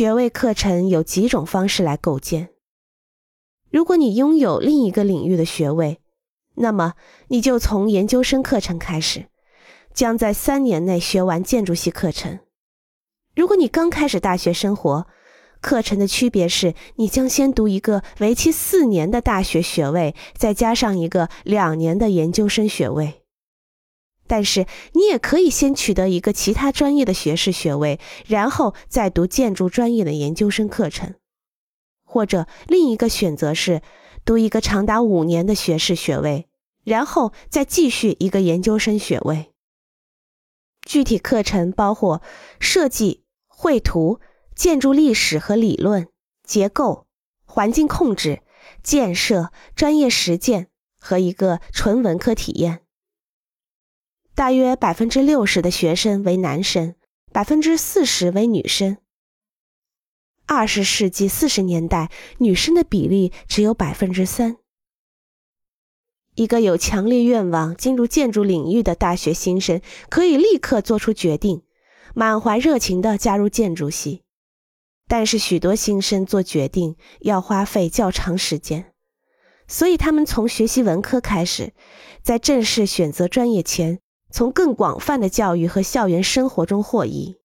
学位课程有几种方式来构建。如果你拥有另一个领域的学位，那么你就从研究生课程开始，将在三年内学完建筑系课程。如果你刚开始大学生活，课程的区别是你将先读一个为期四年的大学学位，再加上一个两年的研究生学位。但是你也可以先取得一个其他专业的学士学位，然后再读建筑专业的研究生课程。或者另一个选择是读一个长达五年的学士学位，然后再继续一个研究生学位。具体课程包括设计、绘图、建筑历史和理论、结构、环境控制、建设、专业实践和一个纯文科体验。大约百分之六十的学生为男生，百分之四十为女生。二十世纪四十年代，女生的比例只有百分之三。一个有强烈愿望进入建筑领域的大学新生，可以立刻做出决定，满怀热情地加入建筑系。但是，许多新生做决定要花费较长时间，所以他们从学习文科开始，在正式选择专业前，从更广泛的教育和校园生活中获益。